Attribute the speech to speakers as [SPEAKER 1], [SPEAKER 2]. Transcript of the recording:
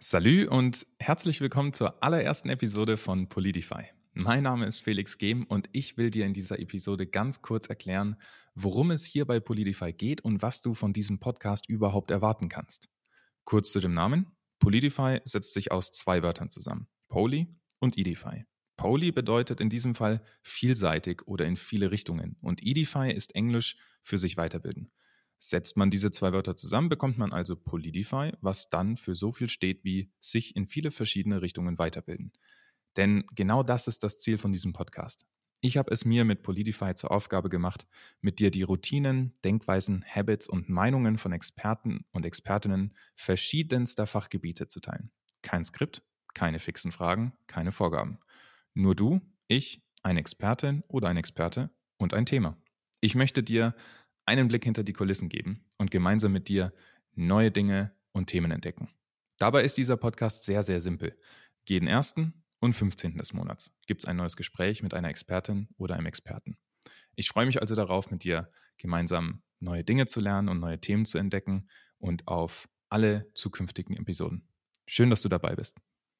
[SPEAKER 1] Salü und herzlich willkommen zur allerersten Episode von Politify. Mein Name ist Felix Gehm und ich will dir in dieser Episode ganz kurz erklären, worum es hier bei Politify geht und was du von diesem Podcast überhaupt erwarten kannst. Kurz zu dem Namen. Politify setzt sich aus zwei Wörtern zusammen. Poly und Edify. Poly bedeutet in diesem Fall vielseitig oder in viele Richtungen und Edify ist Englisch für sich weiterbilden. Setzt man diese zwei Wörter zusammen, bekommt man also Polidify, was dann für so viel steht wie sich in viele verschiedene Richtungen weiterbilden. Denn genau das ist das Ziel von diesem Podcast. Ich habe es mir mit Polidify zur Aufgabe gemacht, mit dir die Routinen, Denkweisen, Habits und Meinungen von Experten und Expertinnen verschiedenster Fachgebiete zu teilen. Kein Skript, keine fixen Fragen, keine Vorgaben. Nur du, ich, eine Expertin oder ein Experte und ein Thema. Ich möchte dir einen Blick hinter die Kulissen geben und gemeinsam mit dir neue Dinge und Themen entdecken. Dabei ist dieser Podcast sehr, sehr simpel. Jeden ersten und 15. des Monats gibt es ein neues Gespräch mit einer Expertin oder einem Experten. Ich freue mich also darauf, mit dir gemeinsam neue Dinge zu lernen und neue Themen zu entdecken und auf alle zukünftigen Episoden. Schön, dass du dabei bist.